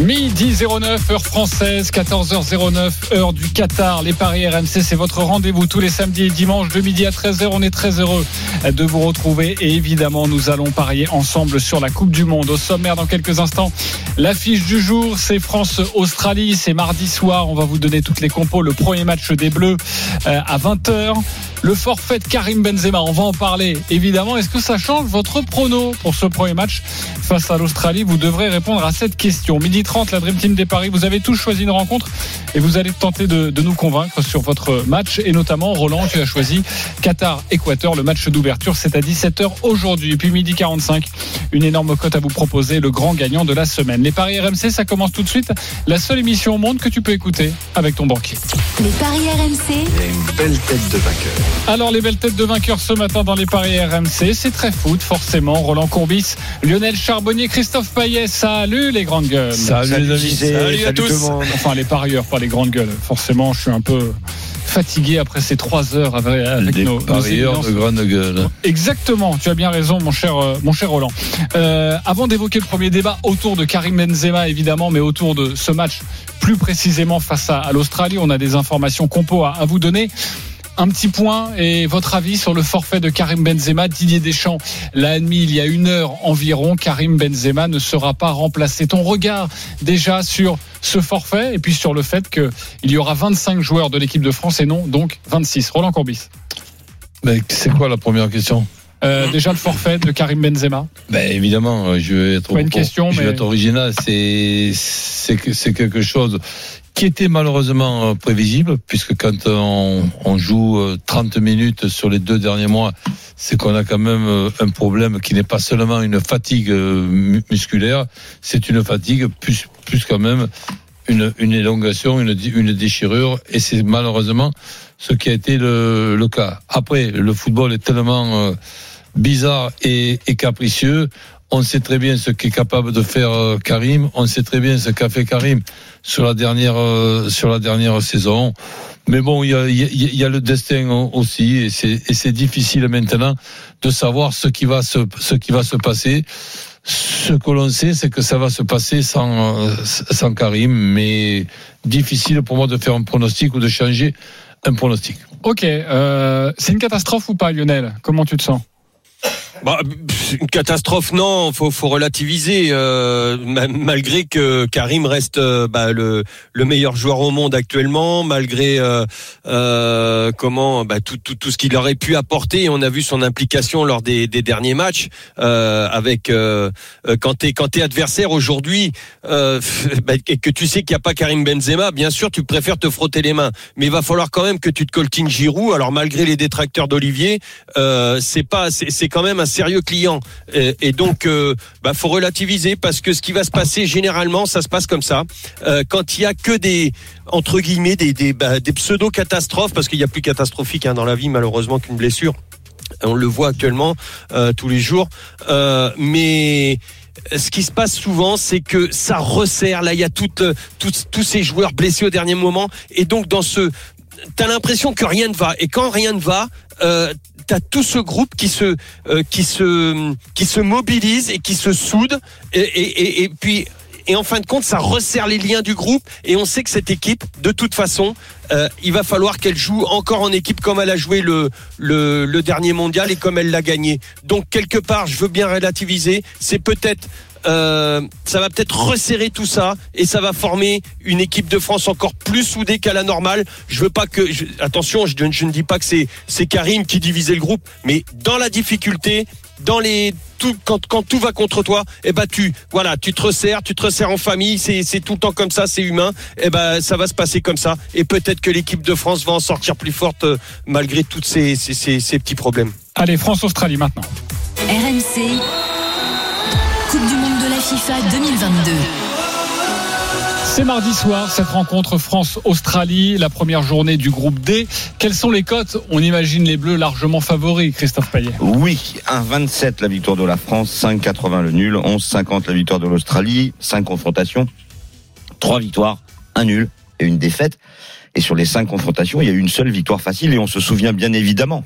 Midi 09, heure française, 14h09, heure du Qatar. Les Paris RMC, c'est votre rendez-vous tous les samedis et dimanches de midi à 13h. On est très heureux de vous retrouver et évidemment, nous allons parier ensemble sur la Coupe du Monde. Au sommaire, dans quelques instants, l'affiche du jour, c'est France-Australie. C'est mardi soir. On va vous donner toutes les compos. Le premier match des Bleus euh, à 20h. Le forfait de Karim Benzema, on va en parler évidemment. Est-ce que ça change votre prono pour ce premier match face à l'Australie? Vous devrez répondre à cette question. Midi 30, la Dream Team des Paris, vous avez tous choisi une rencontre et vous allez tenter de, de nous convaincre sur votre match. Et notamment, Roland, tu as choisi Qatar-Équateur, le match d'ouverture, c'est à 17h aujourd'hui. Et puis midi 45, une énorme cote à vous proposer, le grand gagnant de la semaine. Les Paris RMC, ça commence tout de suite. La seule émission au monde que tu peux écouter avec ton banquier. Les paris RMC, Il y a une belle tête de vainqueur. Alors les belles têtes de vainqueurs ce matin dans les paris RMC, c'est très foot forcément. Roland Courbis, Lionel Charbonnier, Christophe Payet, salut les grandes gueules. Salut, les amis. Salut à tous. Enfin les parieurs, pas les grandes gueules. Forcément, je suis un peu fatigué après ces trois heures avec, nos, parieurs de grande gueule. Exactement, tu as bien raison, mon cher, euh, mon cher Roland. Euh, avant d'évoquer le premier débat autour de Karim Benzema, évidemment, mais autour de ce match plus précisément face à, à l'Australie, on a des informations compo à, à vous donner. Un petit point et votre avis sur le forfait de Karim Benzema. Didier Deschamps l'a admis il y a une heure environ. Karim Benzema ne sera pas remplacé. Ton regard déjà sur ce forfait et puis sur le fait qu'il y aura 25 joueurs de l'équipe de France et non donc 26. Roland Courbis. Mais c'est quoi la première question? Euh, déjà le forfait de Karim Benzema. Ben évidemment, je vais être, Pas une question, je vais mais- être original. C'est quelque chose qui était malheureusement euh, prévisible, puisque quand on, joue euh, 30 minutes sur les deux derniers mois, c'est qu'on a quand même euh, un problème qui n'est pas seulement une fatigue euh, mu- musculaire, c'est une fatigue plus, plus quand même une, une élongation, une, une déchirure, et c'est malheureusement ce qui a été le, le cas. Après, le football est tellement euh, bizarre et capricieux. On sait très bien ce qu'est capable de faire euh, Karim. On sait très bien ce qu'a fait Karim sur la dernière euh, sur la dernière saison. Mais bon, il y a, le destin aussi, et c'est difficile maintenant de savoir ce qui va se ce qui va se passer. Ce que l'on sait, c'est que ça va se passer sans euh, sans Karim, mais difficile pour moi de faire un pronostic ou de changer un pronostic. Ok, c'est une catastrophe ou pas, Lionel? Comment tu te sens? Bah, une catastrophe, non. Faut, faut relativiser. euh, ma- malgré que Karim reste euh, bah, le, le meilleur joueur au monde actuellement, malgré euh, euh, comment bah, tout, tout, tout ce qu'il aurait pu apporter. On a vu son implication lors des, des derniers matchs euh, avec euh, quand t'es quand t'es adversaire aujourd'hui bah, et que tu sais qu'il n'y a pas Karim Benzema. Bien sûr, tu préfères te frotter les mains, mais il va falloir quand même que tu te coltines Giroud. Alors malgré les détracteurs d'Olivier, c'est pas c'est quand même un sérieux client. Et, et donc euh, bah faut relativiser parce que ce qui va se passer généralement ça se passe comme ça. Euh, quand il y a que des entre guillemets des des, bah, pseudo catastrophes parce qu'il y a plus catastrophique hein, dans la vie malheureusement qu'une blessure. On le voit actuellement euh, tous les jours. Euh, mais ce qui se passe souvent, c'est que ça resserre. Là, il y a toutes, euh, tous, tous ces joueurs blessés au dernier moment, et donc dans ce, t'as l'impression que rien ne va. Et quand rien ne va, euh, t'as tout ce groupe qui se, euh, qui se, mobilise et qui se soude. Et, en fin de compte, ça resserre les liens du groupe. Et on sait que cette équipe, de toute façon, euh, il va falloir qu'elle joue encore en équipe comme elle a joué le dernier mondial et comme elle l'a gagné. Donc quelque part, je veux bien relativiser. C'est peut-être euh, ça va peut-être resserrer tout ça et ça va former une équipe de France encore plus soudée qu'à la normale. Je veux pas que je- attention, je, je ne dis pas que c'est c'est Karim qui divisait le groupe, mais dans la difficulté, dans les tout, quand, quand tout va contre toi, eh ben tu voilà, tu te resserres, tu te resserres en famille, c'est c'est tout le temps comme ça, c'est humain. Eh ben ça va se passer comme ça et peut-être que l'équipe de France va en sortir plus forte euh, malgré tous ces, ces, ces, ces petits problèmes. Allez, France-Australie maintenant. RMC, FIFA 2022. C'est mardi soir, cette rencontre France-Australie, la première journée du groupe D. Quelles sont les cotes? On imagine les Bleus largement favoris, Christophe Payet. Oui, 1,27 la victoire de la France, 5,80 le nul, 11,50 la victoire de l'Australie, 5 confrontations, 3 victoires, un nul et une défaite. Et sur les 5 confrontations, il y a eu une seule victoire facile et on se souvient bien évidemment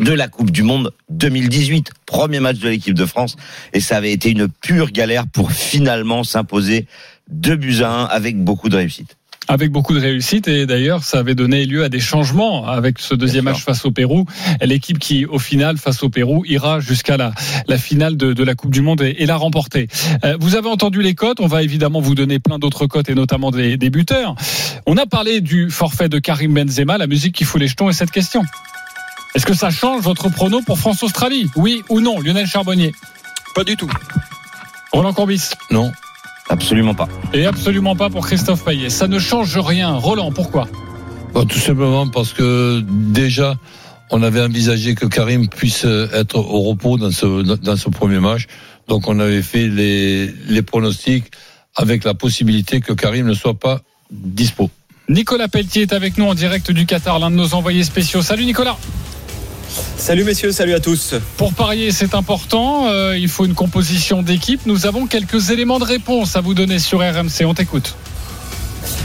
de la Coupe du Monde 2018, premier match de l'équipe de France, et ça avait été une pure galère pour finalement s'imposer 2 buts à 1 avec beaucoup de réussite. Avec beaucoup de réussite et d'ailleurs ça avait donné lieu à des changements avec ce deuxième match face au Pérou. L'équipe qui au final face au Pérou ira jusqu'à la, la finale de, de la Coupe du Monde et, et la remporter. Euh, vous avez entendu les cotes, on va évidemment vous donner plein d'autres cotes et notamment des, des buteurs. On a parlé du forfait de Karim Benzema, la musique qui fout les jetons et cette question. Est-ce que ça change votre prono pour France-Australie Oui ou non? Lionel Charbonnier Pas du tout. Roland Corbis Non. Absolument pas. Et absolument pas pour Christophe Payet. Ça ne change rien. Roland, pourquoi? Tout simplement parce que déjà, on avait envisagé que Karim puisse être au repos dans ce, dans ce premier match. Donc on avait fait les, les pronostics avec la possibilité que Karim ne soit pas dispo. Nicolas Pelletier est avec nous en direct du Qatar, l'un de nos envoyés spéciaux. Salut Nicolas Salut messieurs, salut à tous. Pour parier, c'est important. Euh, il faut une composition d'équipe. Nous avons quelques éléments de réponse à vous donner sur RMC. On t'écoute.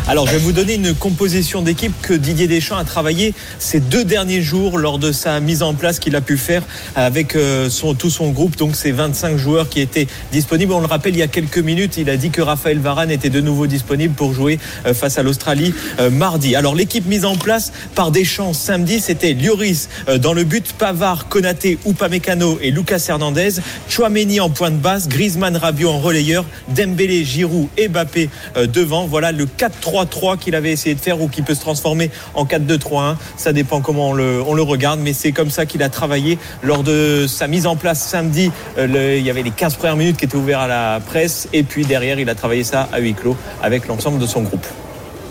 Alors je vais vous donner une composition d'équipe que Didier Deschamps a travaillé ces deux derniers jours lors de sa mise en place qu'il a pu faire avec euh, son, tout son groupe, donc ces 25 joueurs qui étaient disponibles. On le rappelle, il y a quelques minutes, il a dit que Raphaël Varane était de nouveau disponible pour jouer euh, face à l'Australie euh, mardi. Alors l'équipe mise en place par Deschamps samedi, c'était Lloris dans le but, Pavard, Konaté, Upamecano et Lucas Hernandez, Chouameni en point de basse, Griezmann, Rabiot en relayeur, Dembélé, Giroud et Mbappé devant. Voilà le 4-3-3 qu'il avait essayé de faire ou qui peut se transformer en 4-2-3-1. Ça dépend comment on le, regarde, mais c'est comme ça qu'il a travaillé lors de sa mise en place samedi. Euh, il y avait les 15 premières minutes qui étaient ouvertes à la presse et puis derrière, il a travaillé ça à huis clos avec l'ensemble de son groupe.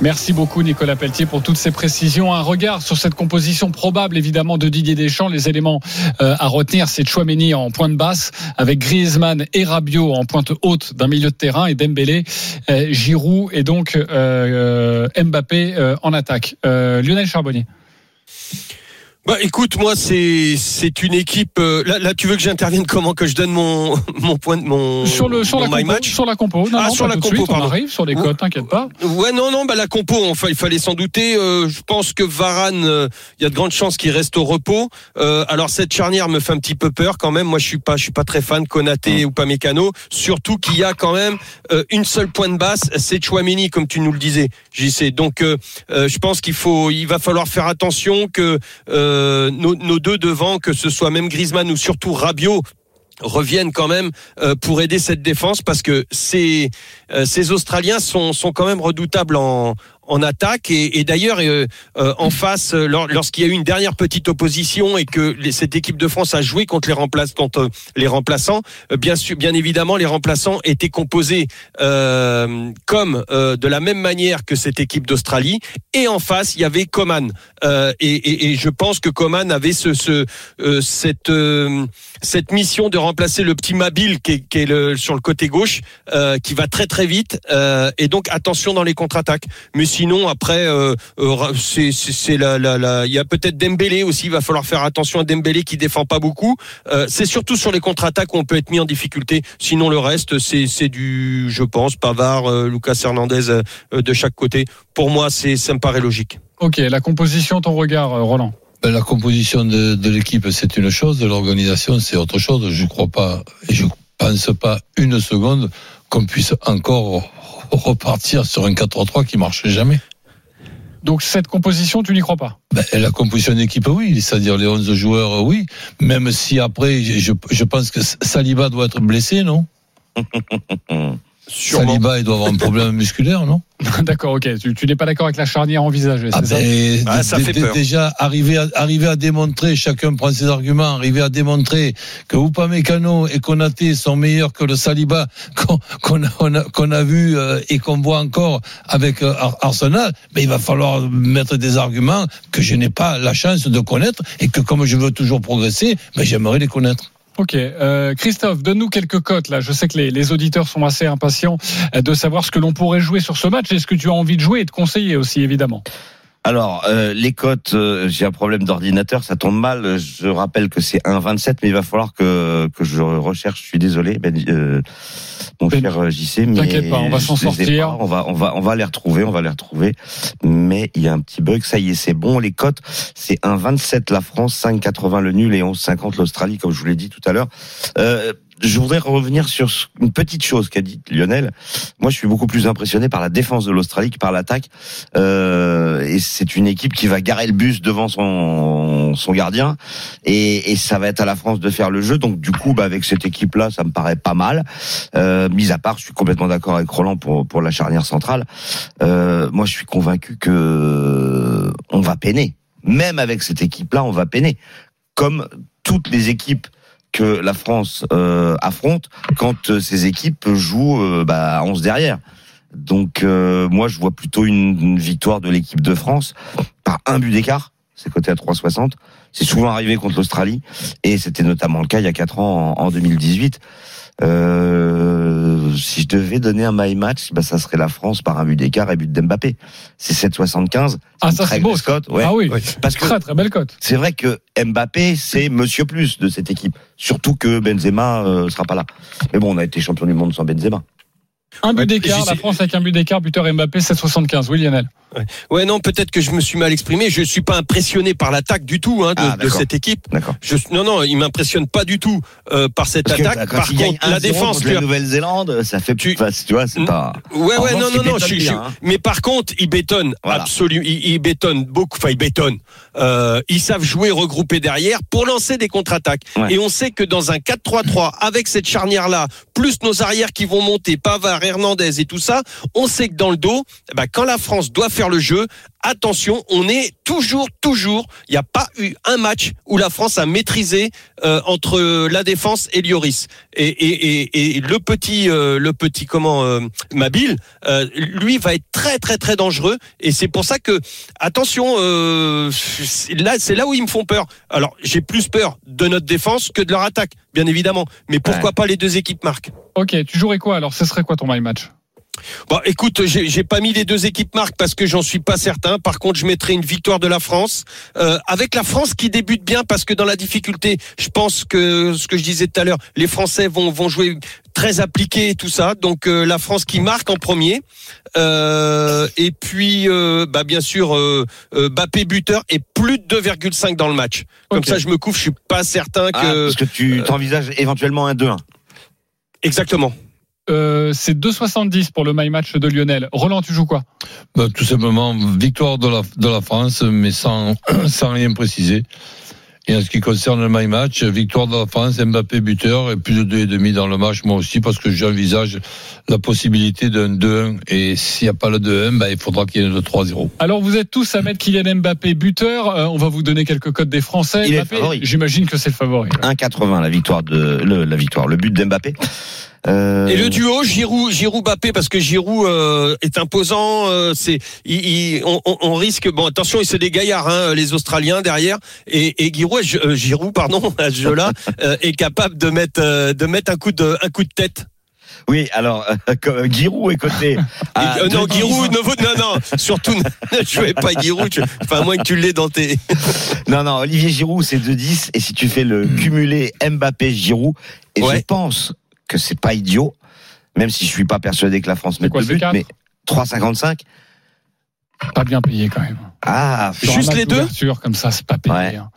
Merci beaucoup Nicolas Pelletier pour toutes ces précisions. Un regard sur cette composition probable évidemment de Didier Deschamps. Les éléments euh, à retenir, c'est Chouameni en pointe basse avec Griezmann et Rabiot en pointe haute d'un milieu de terrain et Dembélé, euh, Giroud et donc euh, euh, Mbappé euh, en attaque. Euh, Lionel Charbonnier. Bah écoute, moi c'est c'est une équipe. euh, là, là, tu veux que j'intervienne comment? Que je donne mon mon point de mon sur le sur mon la compo, match? sur la compo. Non, Ah, non, sur pas la compo, suite, on arrive sur les codes, t'inquiète pas. Ouais, non, non, bah la compo, enfin, il fallait s'en douter. Euh, je pense que Varane, euh, il y a de grandes chances qu'il reste au repos. Euh, alors cette charnière me fait un petit peu peur quand même. Moi, je suis pas, je suis pas très fan de Konaté ou Pamecano. Surtout qu'il y a quand même euh, une seule pointe basse, c'est Chouameni, comme tu nous le disais, JC. Donc, je pense qu'il faut, il va falloir faire attention que euh, nos, nos deux devant, que ce soit même Griezmann ou surtout Rabiot reviennent quand même euh, pour aider cette défense parce que ces euh, ces Australiens sont sont quand même redoutables en en attaque. Et, et d'ailleurs euh, euh, en face euh, lors- lorsqu'il y a eu une dernière petite opposition et que les- cette équipe de France a joué contre les remplaçants contre les remplaçants euh, bien sûr bien évidemment les remplaçants étaient composés euh, comme euh, de la même manière que cette équipe d'Australie. Et en face il y avait Coman. Euh, et, et, et je pense que Coman avait ce, ce euh, cette euh, cette mission de remplacer le petit Mabil qui est, qui est le, sur le côté gauche, euh, qui va très très vite. euh, et donc attention dans les contre-attaques. Mais sinon après, euh, euh, c'est la, la, la- il y a peut-être Dembélé aussi. Il va falloir faire attention à Dembélé qui défend pas beaucoup. Euh, c'est surtout sur les contre-attaques où on peut être mis en difficulté. Sinon le reste, c'est c'est du, je pense, Pavard, euh, Lucas Hernandez de chaque côté. Pour moi, c'est ça me paraît logique. Ok, la composition, ton regard, Roland? Ben, La composition de, de l'équipe, c'est une chose, de l'organisation, c'est autre chose. Je crois pas, et je pense pas une seconde qu'on puisse encore repartir sur un 4-3-3 qui marche jamais. Donc cette composition, tu n'y crois pas? Ben, la composition d'équipe, oui, c'est-à-dire les 11 joueurs, oui. Même si après, je, je pense que Saliba doit être blessé, non? Sûrement. Saliba, il doit avoir un problème musculaire, non D'accord, ok. Tu, tu n'es pas d'accord avec la charnière envisagée, Ah c'est ça ben, Ah, ça fait peur. Déjà, arriver à, arriver à démontrer, chacun prend ses arguments, arriver à démontrer que Upamecano et Konaté sont meilleurs que le Saliba qu'on a, vu euh, et qu'on voit encore avec euh, Ar- Arsenal, mais il va falloir mettre des arguments que je n'ai pas la chance de connaître et que comme je veux toujours progresser, ben, j'aimerais les connaître. Ok, euh, Christophe, donne-nous quelques cotes là. Je sais que les, auditeurs sont assez impatients euh, de savoir ce que l'on pourrait jouer sur ce match. Est-ce que tu as envie de jouer et de conseiller aussi, évidemment? Alors, euh, les cotes, j'ai un problème d'ordinateur, ça tombe mal. Je rappelle que c'est 1,27, mais il va falloir que, que je recherche. Je suis désolé, mon Ben, cher euh, JC, mais t'inquiète pas, on va s'en sortir. pas. On va, on va, on va les retrouver, on va les retrouver. Mais il y a un petit bug. Ça y est, c'est bon. Les cotes, c'est 1,27 la France, 5,80 le nul et 11,50 l'Australie, comme je vous l'ai dit tout à l'heure. Euh, je voudrais revenir sur une petite chose qu'a dit Lionel. Moi, je suis beaucoup plus impressionné par la défense de l'Australie que par l'attaque. Euh, et c'est une équipe qui va garer le bus devant son, son gardien. Et, et ça va être à la France de faire le jeu. Donc, du coup, bah, avec cette équipe-là, ça me paraît pas mal. Euh, mis à part, je suis complètement d'accord avec Roland pour, pour la charnière centrale. Euh, moi, je suis convaincu que on va peiner. Même avec cette équipe-là, on va peiner. Comme toutes les équipes que la France euh, affronte quand euh, ces équipes jouent euh, bah, à 11 derrière. Donc euh, moi je vois plutôt une, victoire de l'équipe de France par un but d'écart, c'est coté à 3,60. C'est souvent arrivé contre l'Australie et c'était notamment le cas il y a 4 ans en 2018. Euh, si je devais donner un my match, bah, ça serait la France par un but d'écart et but d'Mbappé. C'est 7,75. Ah, ça, c'est beau, cote, ouais. Ah oui, Parce que très très belle cote. c'est vrai que Mbappé, c'est Monsieur Plus de cette équipe. Surtout que Benzema euh, sera pas là. Mais bon, on a été champion du monde sans Benzema. Un but Ouais, d'écart, la France avec un but d'écart, buteur Mbappé 7,75. Oui, Lionel. Ouais, non, peut-être que je me suis mal exprimé. Je suis pas impressionné par l'attaque du tout hein, de, Ah, de cette équipe. D'accord. Je, non, non, il m'impressionne pas du tout euh, par cette Parce que attaque. quand Par il gagne contre, la 1-0 défense, la Nouvelle-Zélande, ça fait Tu- enfin, tu vois, c'est pas. Ouais, ouais, non, non, non. je- hein. Mais par contre, ils bétonnent Voilà. absolument. Ils, ils bétonnent beaucoup. Enfin, ils bétonnent. Euh, ils savent jouer regroupés derrière pour lancer des contre-attaques. Ouais. Et on sait que dans un 4-3-3, avec cette charnière-là, plus nos arrières qui vont monter, Pavard, Hernandez et tout ça, on sait que dans le dos, eh ben, quand la France doit faire le jeu, attention, on est toujours, toujours. Il n'y a pas eu un match où la France a maîtrisé euh, entre la défense et Lloris. Et, et, et, et le petit, euh, le petit comment, euh, Mabil, euh, lui va être très, très, très dangereux. Et c'est pour ça que, attention, euh, c'est là, c'est là où ils me font peur. Alors, j'ai plus peur de notre défense que de leur attaque, bien évidemment. Mais pourquoi pas les deux équipes marquent Ok, tu jouerais quoi alors? Ce serait quoi ton my match? Bon, écoute, j'ai j'ai pas mis les deux équipes marques parce que j'en suis pas certain. Par contre, je mettrai une victoire de la France euh, avec la France qui débute bien parce que dans la difficulté, je pense que ce que je disais tout à l'heure, les Français vont vont jouer très appliqué et tout ça. Donc euh, la France qui marque en premier. Euh, et puis, euh, bah bien sûr, euh, euh, Bappé buteur et plus de 2,5 dans le match. Comme ça, je me couvre. Je suis pas certain que Ah, parce que tu t'envisages éventuellement un 2-1. exactement. Euh, C'est 2,70 pour le my match de Lionel. Roland, tu joues quoi? Bah, tout simplement, victoire de la, de la France, mais sans, sans rien préciser. Et en ce qui concerne le my match, victoire de la France, Mbappé buteur et plus de 2,5 dans le match, moi aussi, parce que j'envisage la possibilité d'un 2-1. Et s'il n'y a pas le 2-1, bah, il faudra qu'il y ait le 3-0. Alors vous êtes tous à mettre Kylian Mbappé buteur. Euh, on va vous donner quelques codes des Français. Il est Mbappé, favori. J'imagine que c'est le favori. 1,80 la victoire de le, la victoire, le but d'Mbappé. Euh, Et le duo Giroud Giroud Bappé parce que Giroud euh, est imposant euh, c'est il, il- on, risque bon attention c'est des gaillards hein, les Australiens derrière et, et Giroud Giroud pardon à ce jeu-là est capable de mettre de mettre un coup de un coup de tête Oui, alors euh, Giroud est coté. à euh, non 2,10. Giroud ne vaut non non surtout ne, jouez pas Giroud tu- enfin à moins que tu l'aies dans tes Non, non, Olivier Giroud, c'est 2-10. Et si tu fais le cumulé Mbappé-Giroud, et je Ouais. pense que c'est pas idiot, même si je suis pas persuadé que la France mette quoi, le but, mais 3,55. Pas bien payé quand même. Ah, Sur Juste les deux comme ça, c'est pas payé. Ouais. hein.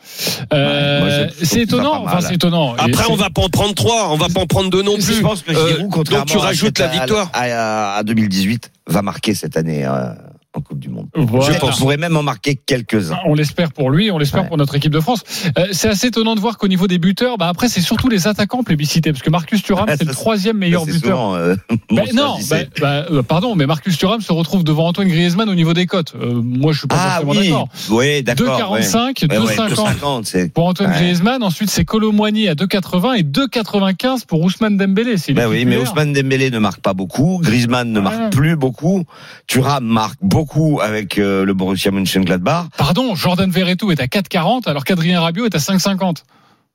Euh, Ouais, c'est étonnant. Enfin, c'est étonnant. Après on va pas en prendre trois on va pas en prendre deux non plus je pense que Euh, Giroud, contrairement donc tu rajoutes la victoire à, à- à 2018, va marquer cette année euh, en Coupe du Monde. Voilà. Je pense. pourrait même en marquer quelques-uns. On l'espère pour lui, on l'espère Ouais. pour notre équipe de France. Euh, c'est assez étonnant de voir qu'au niveau des buteurs, bah après c'est surtout les attaquants plébiscités, parce que Marcus Thuram c'est le troisième meilleur buteur. souvent, euh, mon non, bah, bah, euh, pardon, mais Marcus Thuram se retrouve devant Antoine Griezmann au niveau des cotes. Euh, moi, je suis pas ah forcément oui, d'accord. oui, d'accord. 2,45, ouais. Ouais, ouais, 2,50 2,50, c'est. pour Antoine. Griezmann. Ensuite, c'est Colomboigny à 2,80 et 2,95 pour Ousmane Dembélé. Ben oui, mais Ousmane Dembélé ne marque pas beaucoup, Griezmann ne marque plus beaucoup, Thuram marque beaucoup avec euh, le Borussia Mönchengladbach. Pardon, Jordan Verretou est à 4,40 alors qu'Adrien Rabiot est à 5,50.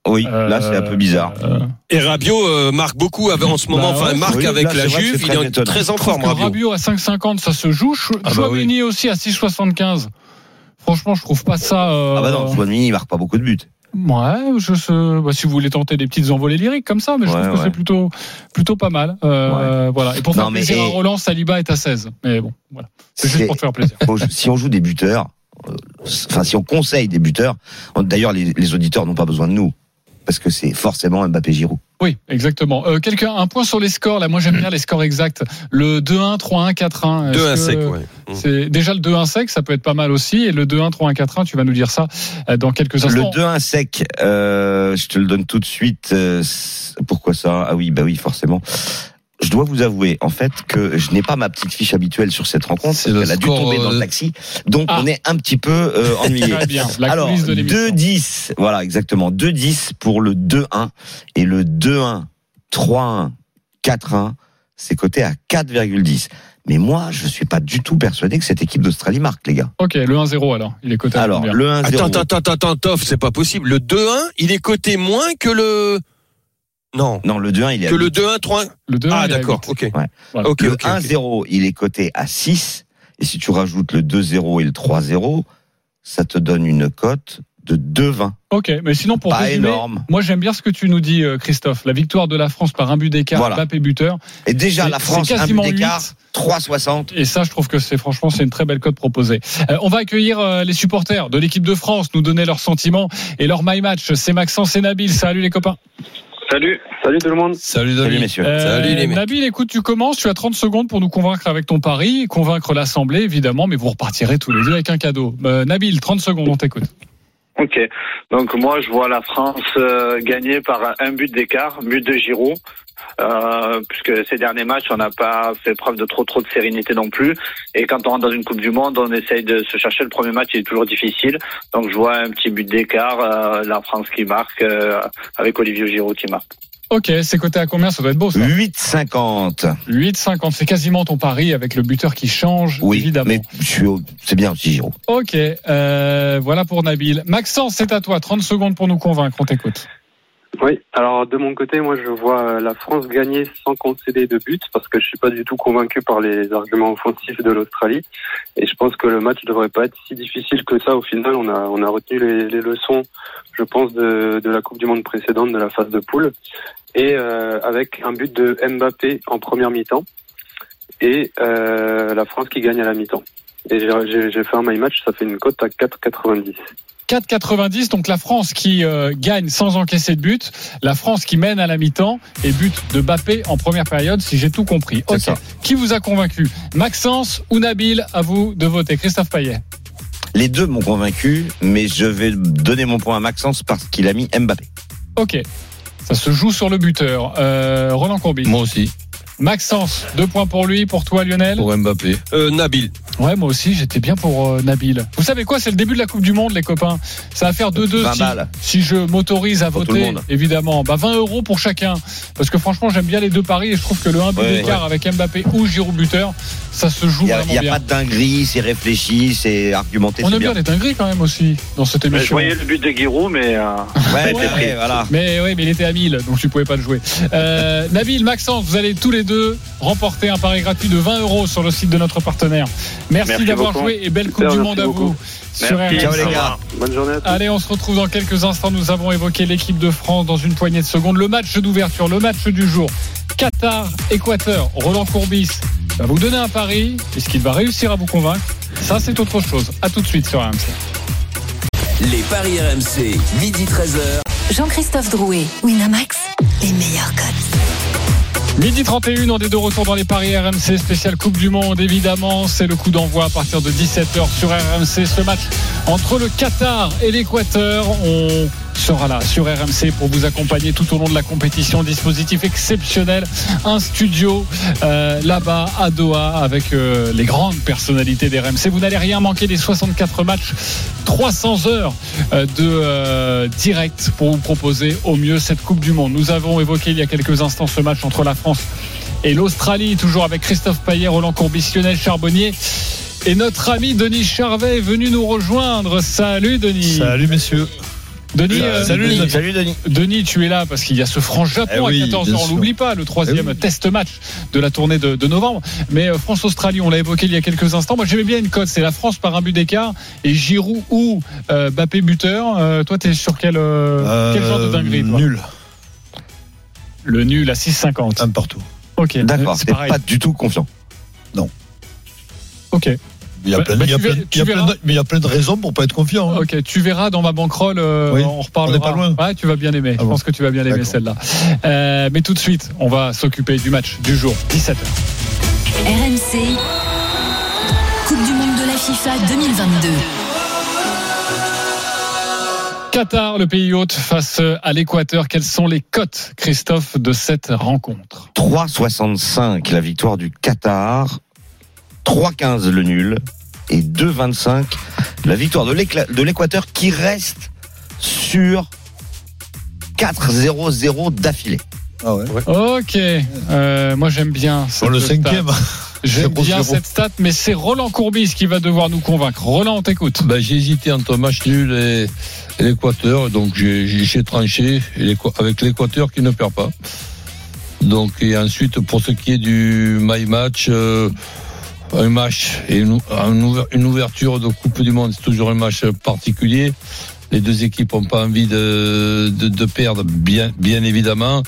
Oui, là c'est un peu bizarre. Euh, Et Rabiot euh, marque beaucoup en ce moment. Bah enfin, ouais, marque oui, avec là, la Juve. Il très est étonnant. très en forme, Rabiot. Rabiot à 5,50, ça se joue. Ah bah aussi à 6,75. Franchement, je trouve pas ça. euh, Ah bah non, Chouameni, il marque pas beaucoup de buts. Ouais, je. Bah, si vous voulez tenter des petites envolées lyriques comme ça, mais je Ouais, trouve que ouais. c'est plutôt, plutôt pas mal. Euh, Voilà. Et pour Non, faire mais- plaisir à Roland, Saliba est à 16. Mais bon, voilà. C'est juste pour te faire plaisir. si on joue des buteurs, euh, enfin si on conseille des buteurs, d'ailleurs les, les auditeurs n'ont pas besoin de nous parce que c'est forcément Mbappé Giroud. Oui, exactement. Euh, quelqu'un, un point sur les scores. Là, moi, j'aime bien les scores exacts. Le 2-1, 3-1, 4-1. Est-ce 2 1 que- sec, ouais. C'est déjà le 2-1 sec, ça peut être pas mal aussi. Et le 2-1, 3-1, 4-1, tu vas nous dire ça euh, dans quelques Le instants. 2-1 sec, euh, je te le donne tout de suite. euh, pourquoi ça? Ah oui, bah oui, forcément. Je dois vous avouer, en fait, que je n'ai pas ma petite fiche habituelle sur cette rencontre. Parce le qu'elle a dû tomber dans le euh, taxi, donc Ah. on est un petit peu euh, ennuyé. Très bien. La Alors, coulisse de l'émission. 2-10, voilà, exactement. 2-10 pour le 2-1 et le 2-1, 3-1, 4-1, c'est coté à 4,10. Mais moi, je suis pas du tout persuadé que cette équipe d'Australie marque, les gars. Ok, le 1-0 alors. Il est coté à Alors, combien le 1-0. Attends, attends, attends, attends, Toff, c'est pas possible. Le 2-1, il est coté moins que le. Non. Non, le 2-1, il est à Que le 8. 2-1, 3 Le 2-1. Ah, il est à d'accord, 8. ok. Voilà. Ok, le ok, ok. 1-0, il est coté à 6. Et si tu rajoutes le 2-0 et le 3-0, ça te donne une cote de 2-20. Ok, mais sinon pour Pas résumer, énorme. moi j'aime bien ce que tu nous dis, euh, Christophe. La victoire de la France par un but d'écart, Voilà. Mbappé buteur. Et déjà, la France, un but quasiment d'écart, 8. 3,60. Et ça, je trouve que c'est franchement, c'est une très belle cote proposée. Euh, on va accueillir euh, les supporters de l'équipe de France, nous donner leurs sentiments et leur my match. C'est Maxence et Nabil. Salut les copains. Salut, salut tout le monde. Salut Salut, messieurs. Euh, Salut, les mecs. Nabil, écoute, tu commences. Tu as 30 secondes pour nous convaincre avec ton pari, convaincre l'Assemblée évidemment, mais vous repartirez tous les deux avec un cadeau. Euh, Nabil, 30 secondes, on t'écoute. Ok, donc moi je vois la France euh, gagner par un but d'écart, but de Giroud, euh, puisque ces derniers matchs on n'a pas fait preuve de trop trop de sérénité non plus. Et quand on rentre dans une Coupe du Monde, on essaye de se chercher. Le premier match il est toujours difficile, donc je vois un petit but d'écart, euh, la France qui marque euh, avec Olivier Giroud qui marque. Ok, c'est coté à combien Ça doit être beau, ça. 8,50. 8,50. C'est quasiment ton pari avec le buteur qui change, Oui, évidemment. mais je suis au- c'est bien aussi, Giroud. Ok, euh, voilà pour Nabil. Maxence, c'est à toi. 30 secondes pour nous convaincre. On t'écoute. Oui, alors de mon côté, moi je vois euh, la France gagner sans concéder de but parce que je suis pas du tout convaincu par les arguments offensifs de l'Australie et je pense que le match devrait pas être si difficile que ça. Au final, on a on a retenu les, les leçons, je pense, de, de la Coupe du Monde précédente, de la phase de poule et euh, avec un but de Mbappé en première mi-temps et euh, la France qui gagne à la mi-temps. Et j'ai- fait un my match, ça fait une cote à 4,90. 4,90. Donc la France qui euh, gagne sans encaisser de but. La France qui mène à la mi-temps et but de Bappé en première période, si j'ai tout compris. Ok. ça. Qui vous a convaincu? Maxence ou Nabil? À vous de voter. Christophe Payet. Les deux m'ont convaincu, mais je vais donner mon point à Maxence parce qu'il a mis Mbappé. Ok. Ça se joue sur le buteur. Euh, Roland Courbis. Moi aussi, Maxence, deux points pour lui. Pour toi, Lionel pour Mbappé. Euh, Nabil. Ouais, moi aussi, j'étais bien pour euh, Nabil. Vous savez quoi C'est le début de la Coupe du Monde, les copains. Ça va faire 2-2 20 si, si je m'autorise à Pour voter, évidemment. Bah, 20 euros pour chacun. Parce que franchement, j'aime bien les deux paris et je trouve que le 1 but Ouais, d'écart avec Mbappé ou Giroud buteur, ça se joue Il n'y a, vraiment il y a bien. pas de dinguerie, c'est réfléchi, c'est argumenté. On aime bien les dingueries quand même aussi dans cette Mais je émission. voyais le but de Giroud, mais euh, Ouais, Ouais. prêt, voilà. Mais oui, mais il était à 1000, donc tu pouvais pas le jouer. Euh, Nabil, Maxence, vous allez tous les deux remporter un pari gratuit de 20 euros sur le site de notre partenaire. Merci, Merci d'avoir joué et belle Coupe Super, du Monde à beaucoup. vous. Sur Merci. RMC. Ciao les gars. Bonne journée à tous. Allez, on se retrouve dans quelques instants. Nous avons évoqué l'équipe de France dans une poignée de secondes. Le match d'ouverture, le match du jour. Qatar, Équateur, Roland Courbis va vous donner un pari. Est-ce qu'il va réussir à vous convaincre Ça, c'est autre chose. À tout de suite sur RMC. Les paris RMC, midi 13h. Jean-Christophe Drouet, Winamax, les meilleurs codes. Midi 31, on est de retour dans les paris RMC, spécial Coupe du Monde, évidemment. C'est le coup d'envoi à partir de 17h sur RMC. Ce match entre le Qatar et l'Équateur. On sera là sur RMC pour vous accompagner tout au long de la compétition. Dispositif exceptionnel, un studio euh, là-bas à Doha avec euh, les grandes personnalités d'RMC. Vous n'allez rien manquer des 64 matchs, 300 heures euh, de direct pour vous proposer au mieux cette Coupe du Monde. Nous avons évoqué il y a quelques instants ce match entre la France et l'Australie, toujours avec Christophe Payet, Roland Courbis, Lionel Charbonnier. Et notre ami Denis Charvet est venu nous rejoindre. Salut Denis. Salut messieurs. Denis, Euh, salut, Denis, Denis. Salut, Denis. Denis, tu es là parce qu'il y a ce France-Japon Eh oui, à 14h, bien on l'oublie pas, le troisième Eh oui. test match de la tournée de, de novembre. Mais euh, France-Australie, on l'a évoqué il y a quelques instants. Moi, j'aimais bien une cote, c'est la France par un but d'écart et Giroud ou euh, Bappé buteur. Euh, toi, t'es sur quel, euh, quel genre de dinguerie toi? Nul. Le nul à 6,50. Un partout. Ok, D'accord, c'est pas du tout confiant. Ok. Il y a plein, de- mais il y a plein de raisons pour pas être confiant. hein. Ok, tu verras dans ma banquerolle, euh, Oui, on reparlera. on n'est pas loin. Ouais, tu vas bien aimer. Ah Je bon. pense que tu vas bien aimer celle-là. Euh, mais tout de suite, on va s'occuper du match du jour, 17h. RMC, Coupe du Monde de la FIFA 2022. Qatar, le pays hôte, face à l'Équateur. Quelles sont les cotes, Christophe, de cette rencontre? 3,65 la victoire du Qatar, 3,15 le nul et 2,25 la victoire de l'Équateur qui reste sur 4-0-0 d'affilée. Ah ouais. Ok, euh, moi j'aime bien. Sur le cette cinquième. stat. J'aime 0-0. bien cette stat, mais c'est Roland Courbis qui va devoir nous convaincre. Roland, on t'écoute. Ben, j'ai hésité entre match nul et, et l'Équateur, donc j'ai tranché avec l'Équateur qui ne perd pas. Donc et ensuite pour ce qui est du my match, euh, un match et une, un ouver- une ouverture de Coupe du Monde, c'est toujours un match particulier. Les deux équipes n'ont pas envie de, perdre, bien, évidemment.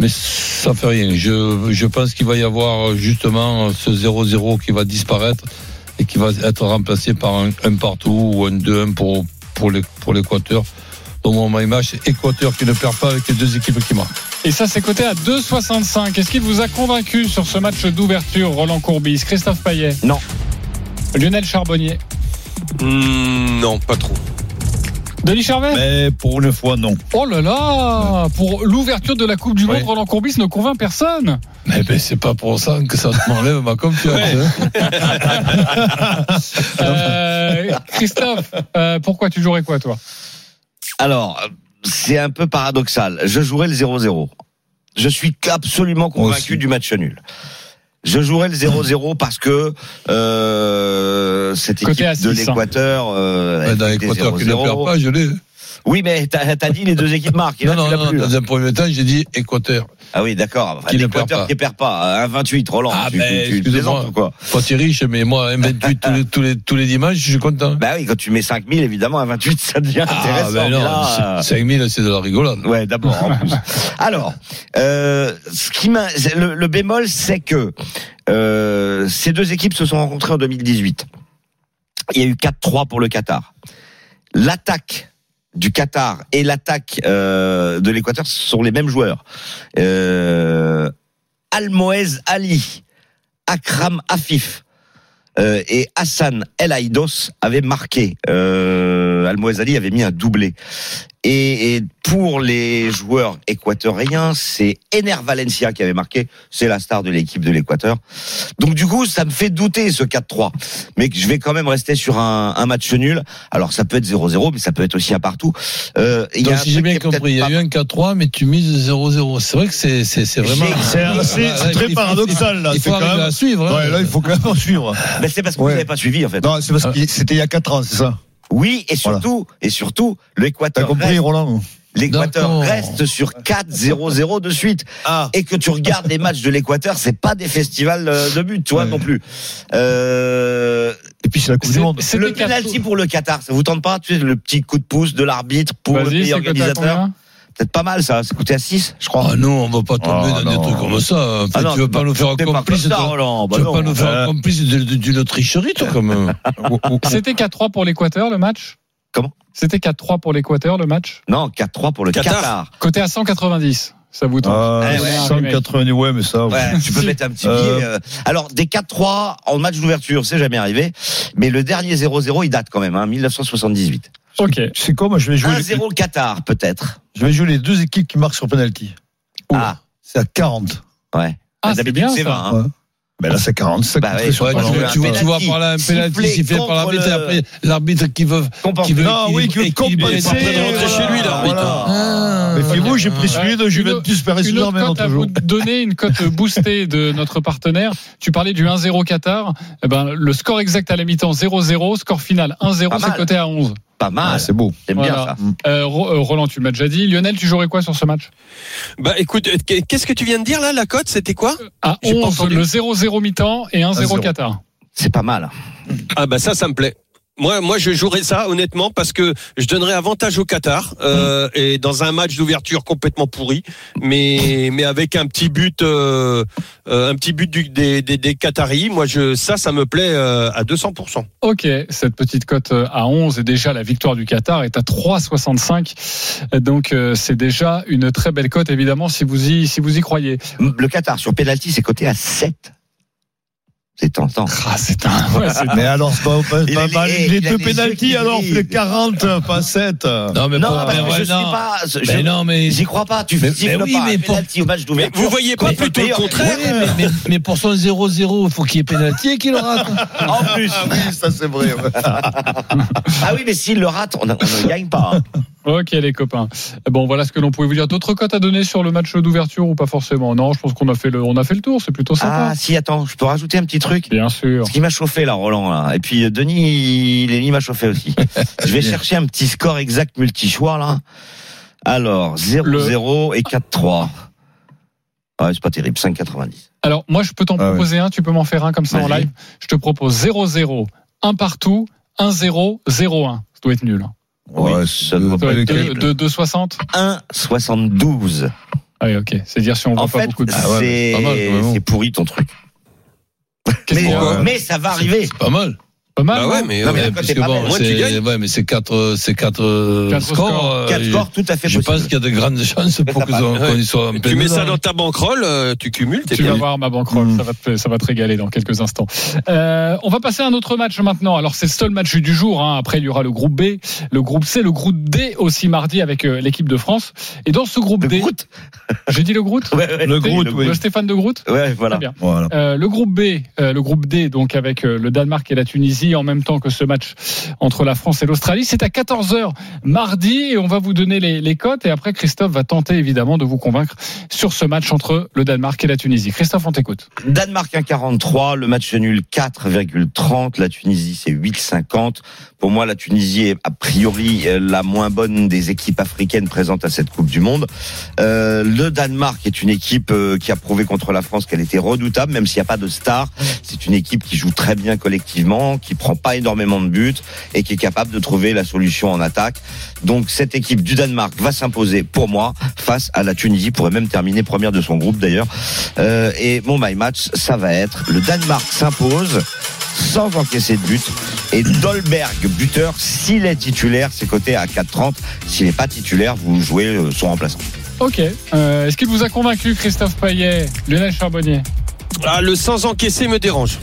Mais ça fait rien. Je, pense qu'il va y avoir justement ce 0-0 qui va disparaître et qui va être remplacé par un, partout ou un 2-1 pour, pour Donc mon my match, Équateur qui ne perd pas avec les deux équipes qui marquent. Et ça, c'est coté à 2,65. Est-ce qu'il vous a convaincu sur ce match d'ouverture, Roland Courbis? Christophe Payet? Non. Lionel Charbonnier? Hmm, non, pas trop. Denis Charvet? Mais pour une fois, non. Oh là là Pour l'ouverture de la Coupe du Monde, Ouais. Roland Courbis ne convainc personne. Mais ben, c'est pas pour ça que ça m'enlève ma confiance. hein. Euh, Christophe, euh, pourquoi tu jouerais quoi, toi? Alors, c'est un peu paradoxal. Je jouerais le 0-0. Je suis absolument convaincu du match nul. Je jouerais le 0-0 parce que euh, cette Côté équipe de l'Équateur, euh, elle Dans l'Équateur qui ne 0-0. perd pas, je l'ai. Oui, mais t'as as dit les deux équipes marquent. Et là, Non, non, non, plus, dans un premier temps, j'ai dit Équateur. Ah oui, d'accord. Enfin, Qui ne perd L'Équateur pas. qui perd pas. 1-28, Roland. Ah, tu, ben, tu, tu excusez-moi. plaisantes ou quoi Pas si riche, mais moi, un 28 tous les, tous les, tous les dimanches, je suis content. Bah oui, quand tu mets 5000, évidemment, 1-28, ça devient Ah, intéressant. ben non, là, euh, 5000, c'est de la rigolade. Ouais, d'abord. en plus. Alors, euh, ce qui le, le bémol, c'est que euh, ces deux équipes se sont rencontrées en 2018. Il y a eu 4-3 pour le Qatar. L'attaque du Qatar et l'attaque euh, de l'Équateur sont les mêmes joueurs. Euh, Almoez Ali, Akram Afif euh, et Hassan El Aïdos avaient marqué. Euh, Almoez Ali avait mis un doublé. Et, et pour les joueurs équatoriens, c'est Ener Valencia qui avait marqué. C'est la star de l'équipe de l'Équateur. Donc du coup, ça me fait douter ce 4-3. Mais je vais quand même rester sur un, un match nul. Alors ça peut être 0-0, mais ça peut être aussi un partout. Euh, il y a Donc, si j'ai bien compris, il y a pas- eu un 4-3, mais tu mises 0-0. C'est vrai que c'est, c'est, c'est vraiment. C'est c'est- c'est très paradoxal, là. Il faut quand même- à suivre. hein. Ouais, là, il faut quand même en suivre. Ben, c'est parce que vous Ouais. n'avez pas suivi en fait. Non, c'est parce que c'était il y a 4 ans, c'est ça. Oui, et surtout, et surtout, T'as l'Équateur compris, reste, Roland l'Équateur reste sur 4-0-0 de suite. Ah. et que tu regardes les matchs de l'Équateur, c'est pas des festivals euh, de buts, toi Ouais. non plus. Euh, Et puis c'est la Coupe du Monde. le penalty pour le Qatar, ça vous tente pas Tu sais, le petit coup de pouce de l'arbitre pour le pays organisateur combien? Peut-être pas mal ça, ça coûtait à 6, je crois. Ah non, on va pas tomber Oh, dans des trucs comme ça. En fait, Ah non, tu veux pas nous faire complice comme de-. Bah Tu veux non. pas nous faire Euh. complice d'une tricherie, toi, quand même. C'était 4-3 pour l'Équateur, le match? Comment? C'était 4-3 pour l'Équateur, le match? Non, 4-3 pour le Qatar. Qatar. Côté à 190. Ça vous tente? Ah, Eh ouais, 180, ouais, mais ça. Ouais, tu peux mettre un petit Euh. billet. euh. Alors, des 4-3 en match d'ouverture, c'est jamais arrivé. Mais le dernier 0-0, il date quand même, hein, 1978. Ok. C'est quoi, moi, je vais jouer. les- 1-0 Qatar, peut-être. Je vais jouer les deux équipes qui marquent sur penalty. Ah, C'est à 40. ouais. Ah, c'est D'habitude, bien c'est ça. 20. hein. Ouais. Ben là, c'est 40. C'est Bah compté ouais, Ouais, tu, vois- tu, vois- tu vois penalty par là un penalty sifflé par l'arbitre et le- après l'arbitre qui veut. Qui veut Non, oui, équilibrer- que compenser. prêt de rentrer chez lui, l'arbitre. Voilà. Ah. Mais puis moi, j'ai pris celui de Juventus Paris Saint-Germain l'autre jour. donner, une cote boostée de notre partenaire. Tu parlais du 1-0 Qatar. Eh ben, le score exact à la mi-temps 0-0, score final 1-0, Pas c'est coté à 11. Pas mal. Ah, c'est beau. C'est bien ça. Euh, Ro- euh, Roland, tu m'as déjà dit. Lionel, tu jouerais quoi sur ce match? Bah écoute, euh, qu'est-ce que tu viens de dire là? La cote, c'était quoi? À J'ai pas 11, entendu. le 0-0 mi-temps et 1-0 1-0. Qatar. C'est pas mal. Ah bah ça, ça me plaît. Moi, moi, je jouerais ça honnêtement parce que je donnerais avantage au Qatar euh, et dans un match d'ouverture complètement pourri, mais mais avec un petit but, euh, euh, un petit but du, des, des des Qataris. Moi, je ça, ça me plaît euh, à 200 Ok, cette petite cote euh, à 11 et déjà la victoire du Qatar est à 3,65. Donc euh, c'est déjà une très belle cote évidemment si vous y si vous y croyez. Le Qatar sur penalty, c'est coté à 7. C'est tentant. Ah, c'est un. ouais, Mais alors, c'est pas, pas, pas Les deux les yeux pénalties, alors, les 40, pas 7. Non, mais Non, parce mais ouais, je suis non. pas. je- Mais non, mais. J'y crois pas. Tu Mais- mais oui, pas. mais pour- penalty au match Mais d'ouverture. vous voyez pas Mais plutôt le contraire Ouais, mais, mais, mais pour son 0-0, il faut qu'il y ait pénalty et qu'il le rate. En plus. Ah oui, ça c'est vrai. Ah oui, mais s'il le rate, on ne gagne pas. hein. Ok les copains. Bon voilà ce que l'on pouvait vous dire. D'autres cotes à donner sur le match d'ouverture ou pas forcément? Non, je pense qu'on a fait le on a fait le tour. C'est plutôt sympa. Ah si, attends, je peux rajouter un petit truc? Bien sûr. Ce qui m'a chauffé là, Roland. Là. Et puis euh, Denis, il, il m'a chauffé aussi. je vais chercher un petit score exact multi-choix là. Alors 0-0 et 4-3. Ouais, c'est pas terrible, 5,90. Alors moi je peux t'en Ah ouais. proposer un. Tu peux m'en faire un comme ça en live. Je te propose 0-0, 1 partout, 1-0, 0-1. Ça doit être nul. Hein. Oui, Ouais, ça doit pas être être de, de, 2,60 1,72. Ah oui ok. C'est dire si on voit En pas fait, beaucoup de. Ah ouais, mais c'est pourri ton truc. Mais, voit mais ça va arriver. C'est pas mal. Pas mal. Bah ouais, mais, Non, mais Parce que bon, belle. Moi, tu c'est gagnes. ouais, mais c'est quatre, c'est quatre, Quatre scores. scores. euh, 4 je- scores tout à fait Je pense qu'il y a de grandes chances pour que qu'on y soit en tu mets ça dans ta banquerolle, euh, tu cumules, t'es Tu vas voir ma banquerolle, ça va te, ça va te régaler dans quelques instants. Euh, on va passer à un autre match maintenant. Alors c'est le seul match du jour. Hein. Après il y aura le groupe B, le groupe C, le groupe D aussi mardi avec euh, l'équipe de France. Et dans ce groupe Le D, Groot j'ai dit le Groot, Ouais, ouais, Le le oui. le Stéphane de Groot. Ouais, voilà. Très bien. Voilà. Euh, le groupe B, euh, le groupe D, donc avec le Danemark et la Tunisie en même temps que ce match entre la France et l'Australie. C'est à 14h mardi et on va vous donner les, les cotes et après Christophe va tenter évidemment de vous convaincre sur ce match entre le Danemark et la Tunisie. Christophe, on t'écoute. Danemark 1,43, le match nul 4,30, la Tunisie c'est 8,50. Pour moi, la Tunisie est a priori euh, la moins bonne des équipes africaines présentes à cette Coupe du Monde. Euh, le Danemark est une équipe euh, qui a prouvé contre la France qu'elle était redoutable, même s'il n'y a pas de star. C'est une équipe qui joue très bien collectivement, qui prend pas énormément de buts et qui est capable de trouver la solution en attaque. Donc cette équipe du Danemark va s'imposer pour moi face à la Tunisie, pourrait même terminer première de son groupe d'ailleurs. Euh, et mon my match, ça va être le Danemark s'impose sans encaisser de but et Dolberg buteur s'il est titulaire, c'est coté à 4,30. S'il n'est pas titulaire, vous jouez euh, son remplaçant. Ok. Euh, Est-ce qu'il vous a convaincu, Christophe Payet, Lionel Charbonnier? Ah, le sans encaisser me dérange.